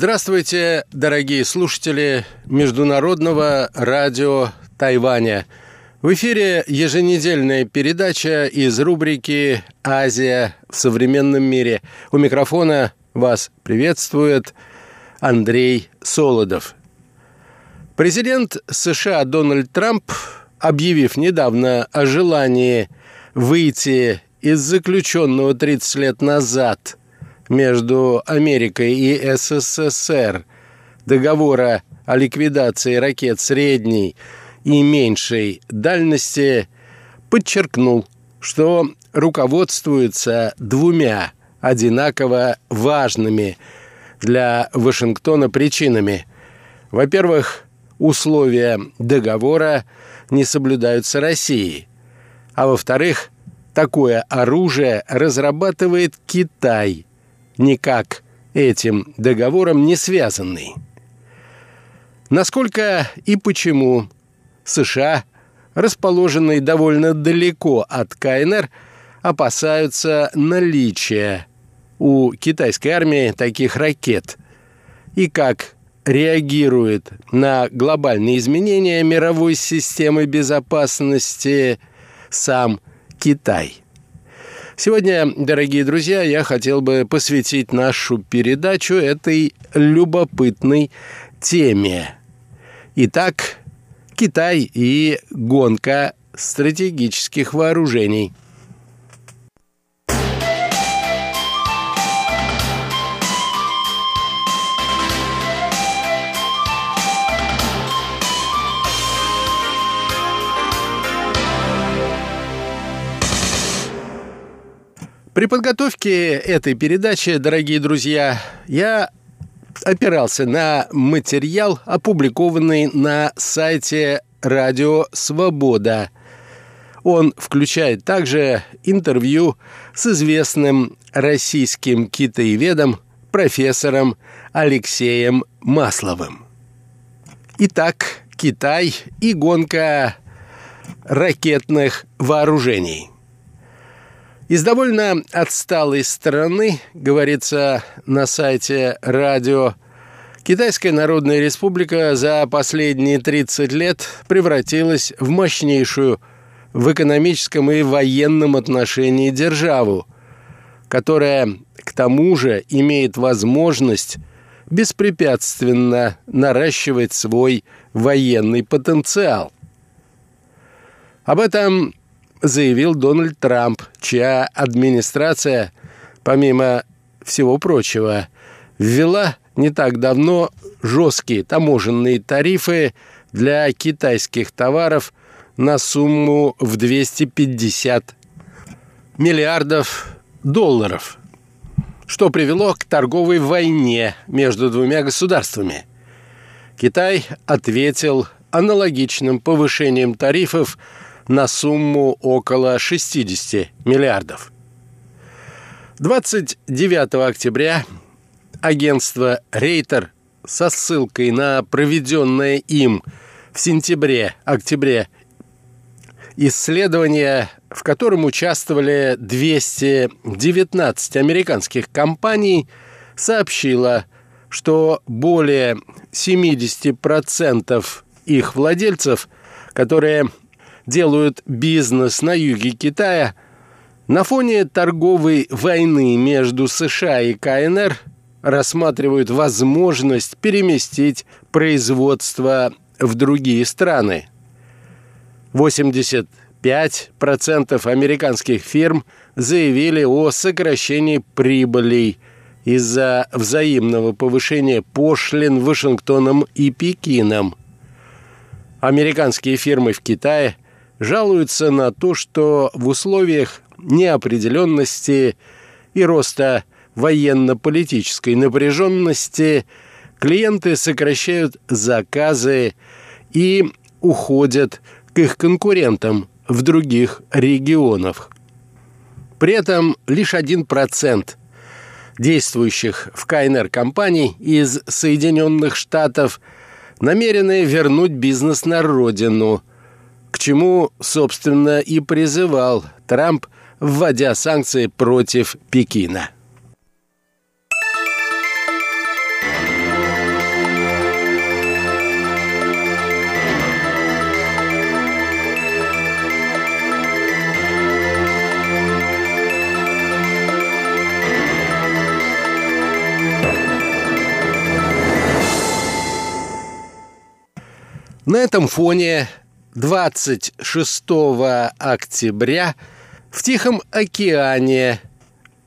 Здравствуйте, дорогие слушатели Международного радио Тайваня. В эфире еженедельная передача из рубрики «Азия в современном мире». У микрофона вас приветствует Андрей Солодов. Президент США Дональд Трамп, объявив недавно о желании выйти из заключенного 30 лет назад между Америкой и СССР. Договора о ликвидации ракет средней и меньшей дальности, подчеркнул, что руководствуется двумя одинаково важными для Вашингтона причинами. Во-первых, условия договора не соблюдаются Россией, а во-вторых, такое оружие разрабатывает Китай, никак этим договором не связанный. Насколько и почему США, расположенные довольно далеко от КНР, опасаются наличия у китайской армии таких ракет и как реагирует на глобальные изменения мировой системы безопасности сам Китай. Сегодня, дорогие друзья, я хотел бы посвятить нашу передачу этой любопытной теме. Итак, Китай и гонка стратегических вооружений – При подготовке этой передачи, дорогие друзья, я опирался на материал, опубликованный на сайте «Радио Свобода». Он включает также интервью с известным российским китаеведом, профессором Алексеем Масловым. Итак, Китай и гонка ракетных вооружений – из довольно отсталой страны, говорится на сайте радио, Китайская Народная Республика за последние 30 лет превратилась в мощнейшую в экономическом и военном отношении державу, которая к тому же имеет возможность беспрепятственно наращивать свой военный потенциал. Об этом заявил Дональд Трамп, чья администрация, помимо всего прочего, ввела не так давно жесткие таможенные тарифы для китайских товаров на сумму в 250 миллиардов долларов, что привело к торговой войне между двумя государствами. Китай ответил аналогичным повышением тарифов на сумму около 60 миллиардов. 29 октября агентство «Рейтер» со ссылкой на проведенное им в сентябре-октябре исследование, в котором участвовали 219 американских компаний, сообщило, что более 70% их владельцев, которые делают бизнес на юге Китая, на фоне торговой войны между США и КНР рассматривают возможность переместить производство в другие страны. 85% американских фирм заявили о сокращении прибылей из-за взаимного повышения пошлин Вашингтоном и Пекином. Американские фирмы в Китае – жалуются на то, что в условиях неопределенности и роста военно-политической напряженности клиенты сокращают заказы и уходят к их конкурентам в других регионах. При этом лишь один процент действующих в КНР компаний из Соединенных Штатов намерены вернуть бизнес на родину – к чему, собственно, и призывал Трамп, вводя санкции против Пекина. На этом фоне 26 октября в Тихом океане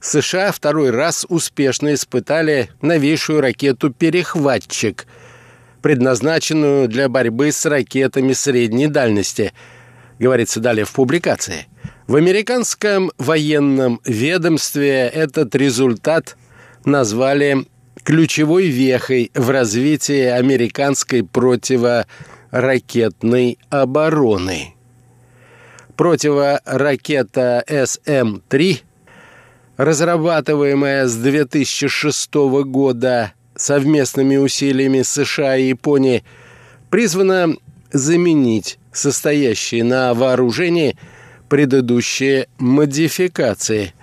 США второй раз успешно испытали новейшую ракету-перехватчик, предназначенную для борьбы с ракетами средней дальности, говорится далее в публикации. В американском военном ведомстве этот результат назвали ключевой вехой в развитии американской противоракетной обороны. Противоракета СМ-3, разрабатываемая с 2006 года совместными усилиями США и Японии, призвана заменить состоящие на вооружении предыдущие модификации.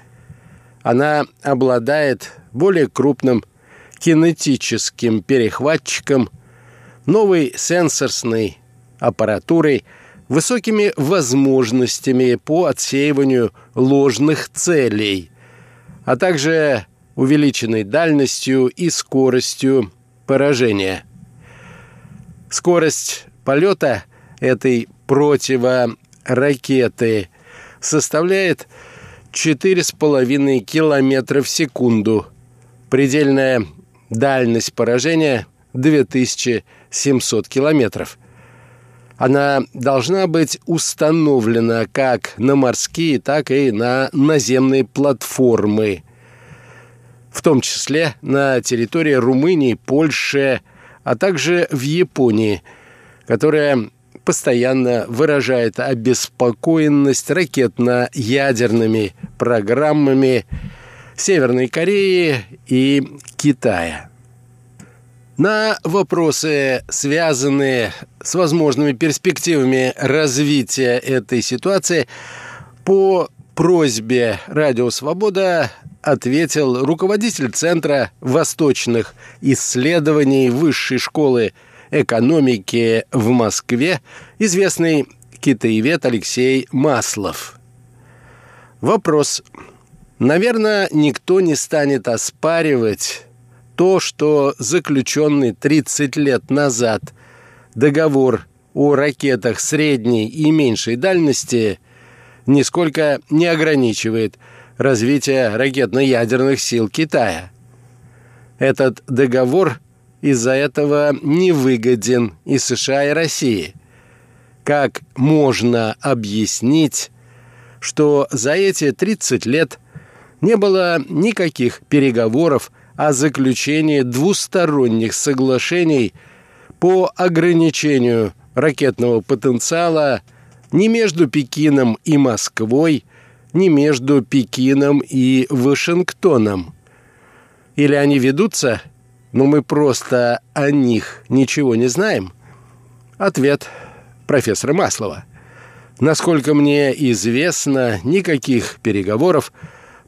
Она обладает более крупным кинетическим перехватчиком, новой сенсорной аппаратурой, высокими возможностями по отсеиванию ложных целей, а также увеличенной дальностью и скоростью поражения. Скорость полета этой противоракеты составляет 4,5 км в секунду. Предельная Дальность поражения 2700 километров. Она должна быть установлена как на морские, так и на наземные платформы, в том числе на территории Румынии, Польши, а также в Японии, которая постоянно выражает обеспокоенность ракетно-ядерными программами Северной Кореи и Китая. На вопросы, связанные с возможными перспективами развития этой ситуации, по просьбе «Радио Свобода» ответил руководитель Центра восточных исследований Высшей школы экономики в Москве, известный китаевед Алексей Маслов. Вопрос – Наверное, никто не станет оспаривать то, что заключенный 30 лет назад договор о ракетах средней и меньшей дальности нисколько не ограничивает развитие ракетно-ядерных сил Китая. Этот договор из-за этого не выгоден и США, и России. Как можно объяснить, что за эти 30 лет – не было никаких переговоров о заключении двусторонних соглашений по ограничению ракетного потенциала ни между Пекином и Москвой, ни между Пекином и Вашингтоном. Или они ведутся, но мы просто о них ничего не знаем? Ответ профессора Маслова. Насколько мне известно, никаких переговоров –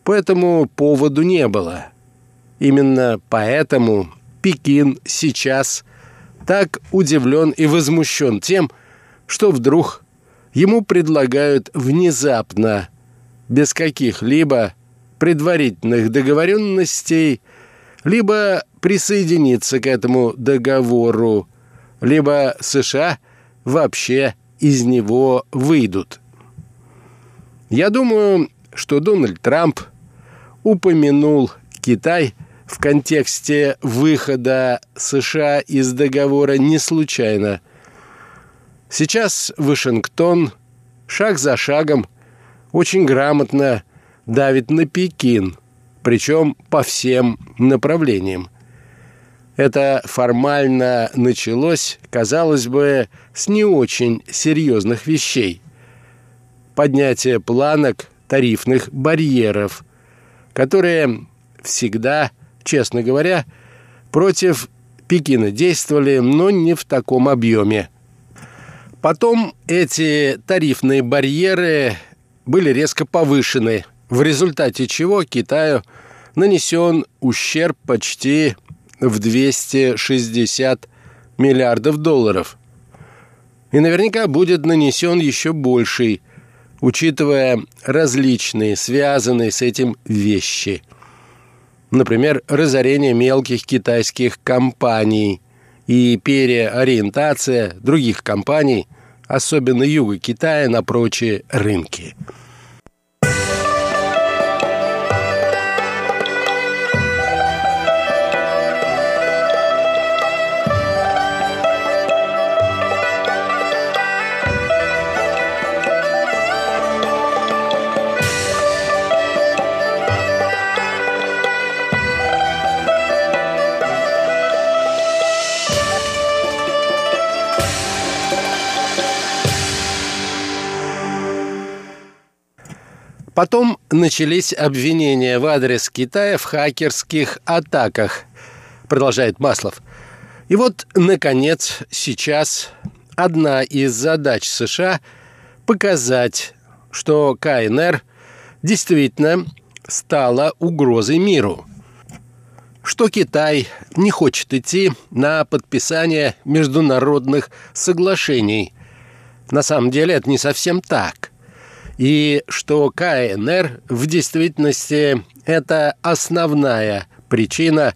по этому поводу не было. Именно поэтому Пекин сейчас так удивлен и возмущен тем, что вдруг ему предлагают внезапно, без каких-либо предварительных договоренностей, либо присоединиться к этому договору, либо США вообще из него выйдут. Я думаю, что Дональд Трамп упомянул Китай в контексте выхода США из договора не случайно. Сейчас Вашингтон шаг за шагом очень грамотно давит на Пекин, причем по всем направлениям. Это формально началось, казалось бы, с не очень серьезных вещей. Поднятие планок тарифных барьеров, которые всегда, честно говоря, против Пекина действовали, но не в таком объеме. Потом эти тарифные барьеры были резко повышены, в результате чего Китаю нанесен ущерб почти в 260 миллиардов долларов. И наверняка будет нанесен еще больший, учитывая различные связанные с этим вещи. Например, разорение мелких китайских компаний и переориентация других компаний, особенно юга Китая, на прочие рынки. Потом начались обвинения в адрес Китая в хакерских атаках, продолжает Маслов. И вот, наконец, сейчас одна из задач США – показать, что КНР действительно стала угрозой миру, что Китай не хочет идти на подписание международных соглашений. На самом деле это не совсем так и что КНР в действительности это основная причина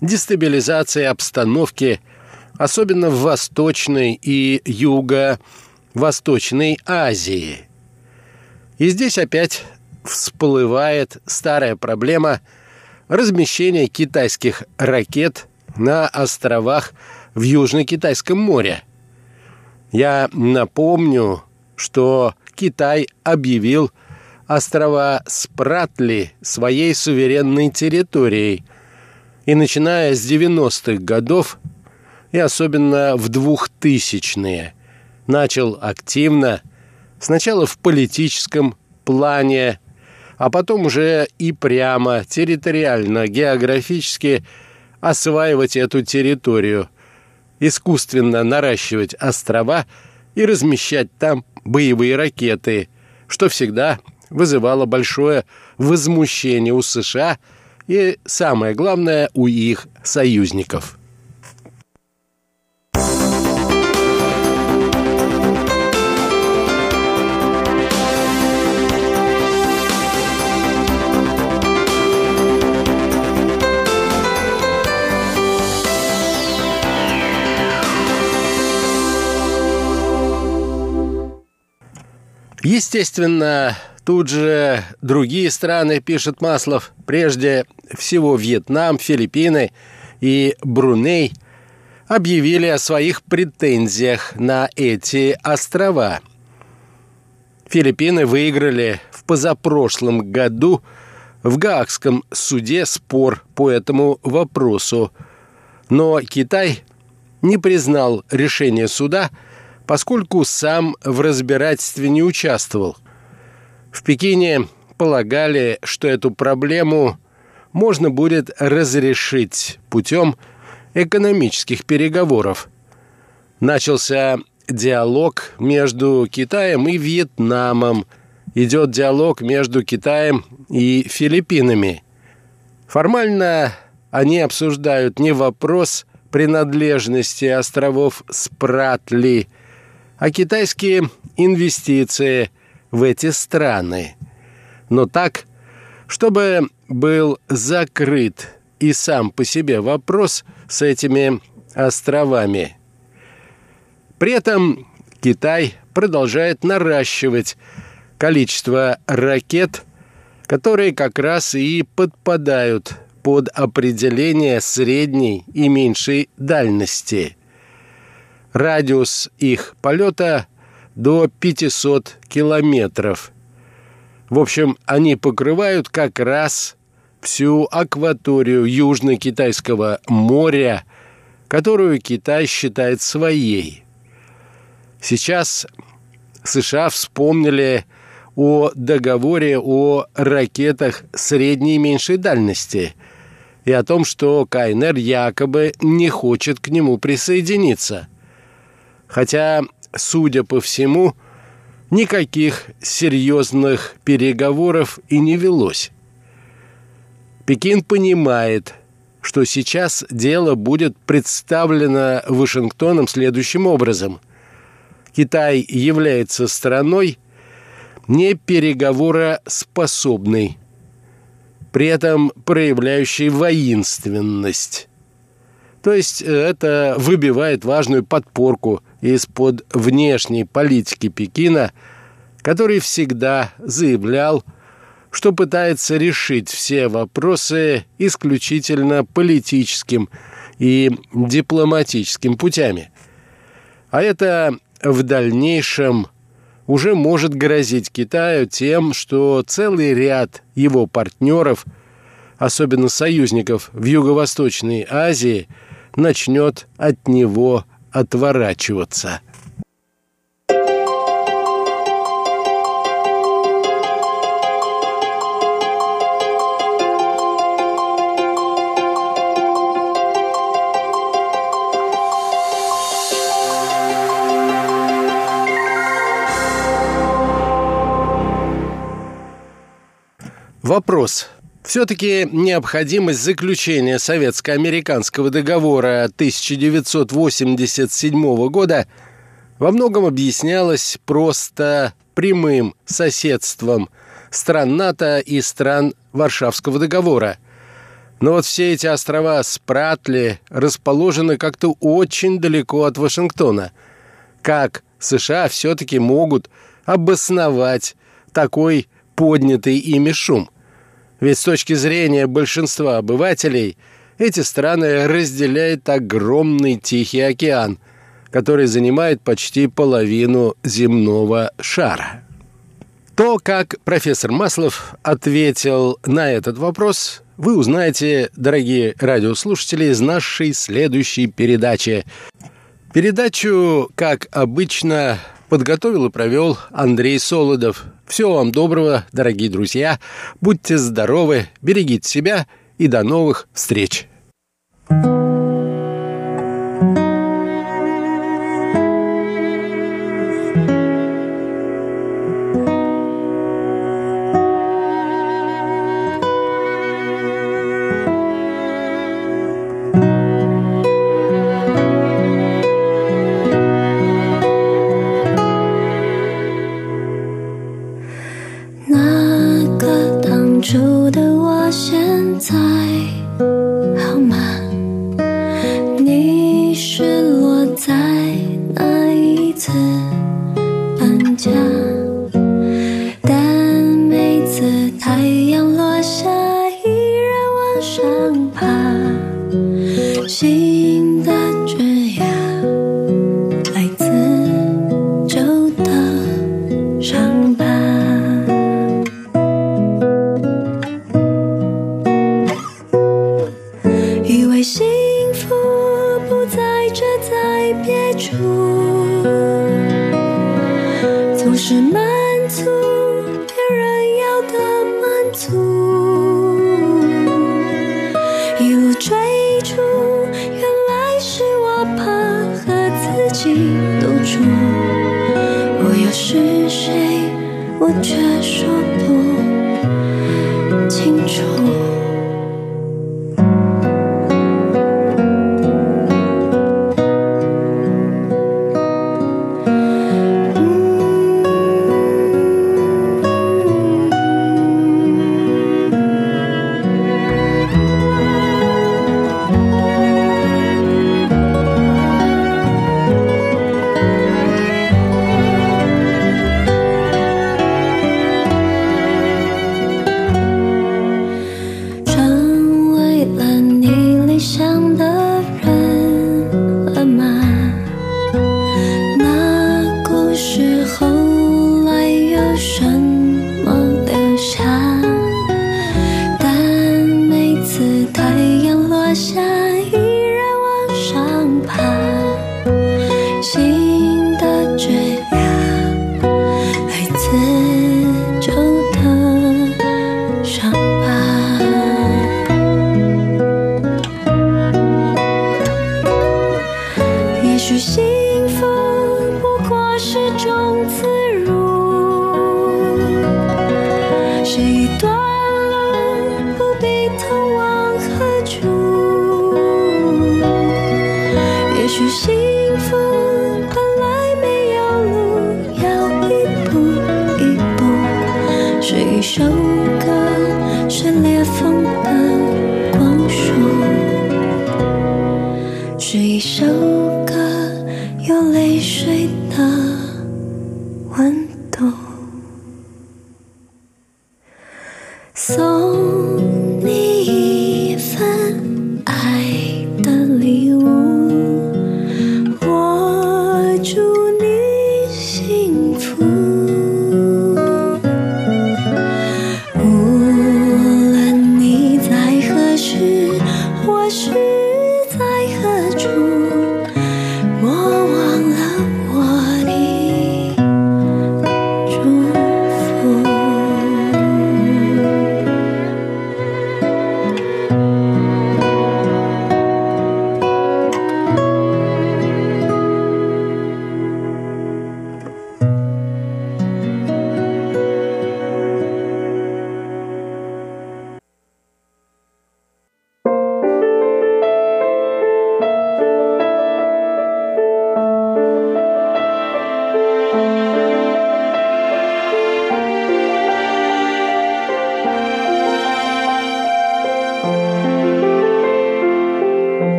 дестабилизации обстановки, особенно в Восточной и Юго-Восточной Азии. И здесь опять всплывает старая проблема размещения китайских ракет на островах в Южно-Китайском море. Я напомню, что Китай объявил острова Спратли своей суверенной территорией. И начиная с 90-х годов, и особенно в 2000-е, начал активно, сначала в политическом плане, а потом уже и прямо, территориально, географически осваивать эту территорию, искусственно наращивать острова и размещать там боевые ракеты, что всегда вызывало большое возмущение у США и, самое главное, у их союзников – Естественно, тут же другие страны, пишет Маслов, прежде всего Вьетнам, Филиппины и Бруней, объявили о своих претензиях на эти острова. Филиппины выиграли в позапрошлом году в Гаагском суде спор по этому вопросу, но Китай не признал решение суда – поскольку сам в разбирательстве не участвовал. В Пекине полагали, что эту проблему можно будет разрешить путем экономических переговоров. Начался диалог между Китаем и Вьетнамом. Идет диалог между Китаем и Филиппинами. Формально они обсуждают не вопрос принадлежности островов Спратли – а китайские инвестиции в эти страны. Но так, чтобы был закрыт и сам по себе вопрос с этими островами. При этом Китай продолжает наращивать количество ракет, которые как раз и подпадают под определение средней и меньшей дальности – Радиус их полета до 500 километров. В общем, они покрывают как раз всю акваторию Южно-Китайского моря, которую Китай считает своей. Сейчас США вспомнили о договоре о ракетах средней и меньшей дальности и о том, что КНР якобы не хочет к нему присоединиться – Хотя, судя по всему, никаких серьезных переговоров и не велось. Пекин понимает, что сейчас дело будет представлено Вашингтоном следующим образом. Китай является страной не переговороспособной, при этом проявляющей воинственность. То есть э, это выбивает важную подпорку из-под внешней политики Пекина, который всегда заявлял, что пытается решить все вопросы исключительно политическим и дипломатическим путями. А это в дальнейшем уже может грозить Китаю тем, что целый ряд его партнеров, особенно союзников в Юго-Восточной Азии – начнет от него отворачиваться. Вопрос. Все-таки необходимость заключения советско-американского договора 1987 года во многом объяснялась просто прямым соседством стран НАТО и стран Варшавского договора. Но вот все эти острова Спратли расположены как-то очень далеко от Вашингтона. Как США все-таки могут обосновать такой поднятый ими шум? Ведь с точки зрения большинства обывателей эти страны разделяет огромный Тихий океан, который занимает почти половину земного шара. То, как профессор Маслов ответил на этот вопрос, вы узнаете, дорогие радиослушатели, из нашей следующей передачи. Передачу, как обычно, подготовил и провел Андрей Солодов. Всего вам доброго, дорогие друзья. Будьте здоровы, берегите себя и до новых встреч. 在别处。去吸。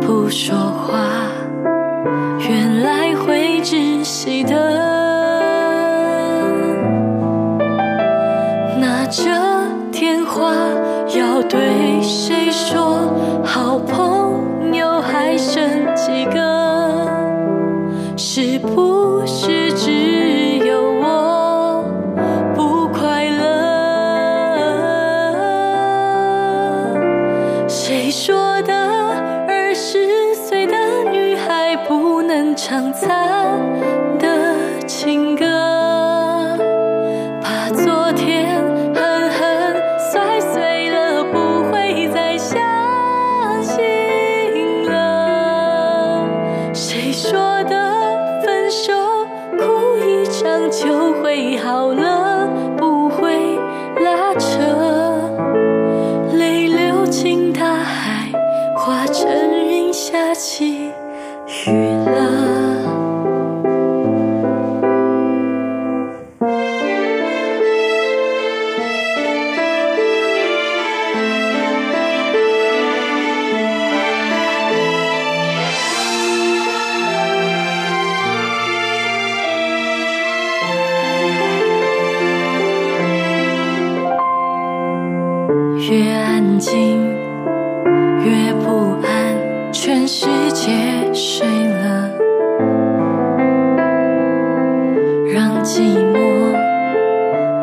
不说话原来会窒息的说的分手哭一场就会好了不会拉扯。泪流进大海化成云下起。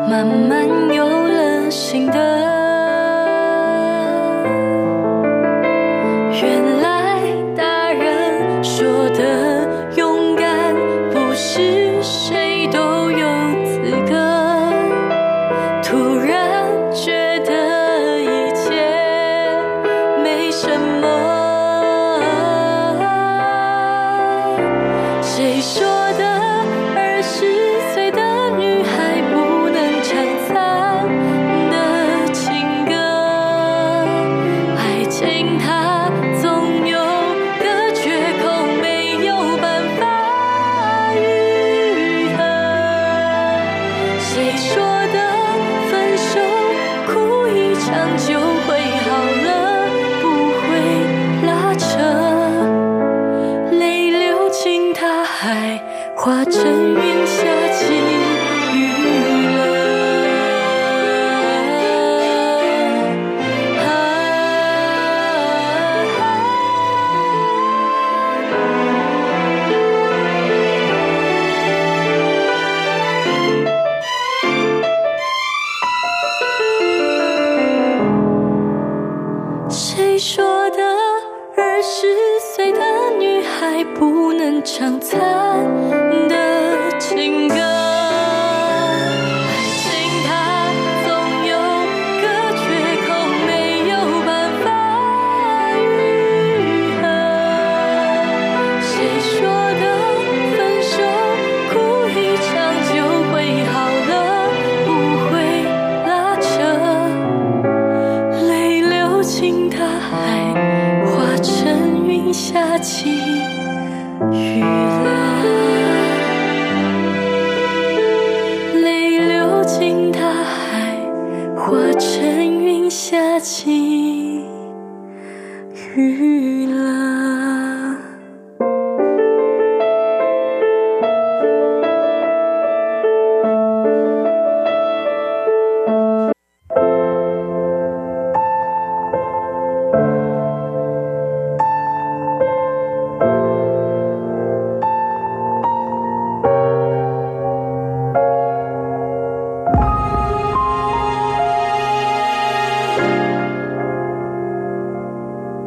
慢慢有了新的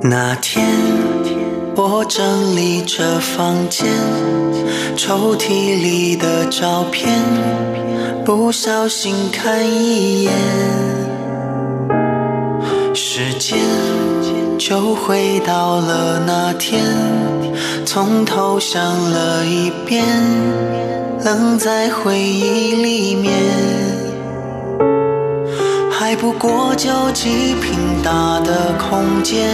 那天我整理着房间，抽屉里的照片，不小心看一眼，时间就回到了那天，从头想了一遍，愣在回忆里面。还不过就几平大的空间，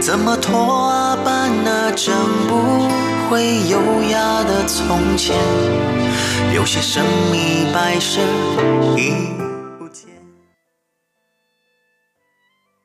怎么拖啊搬啊，整不回优雅的从前，有些神秘摆设。一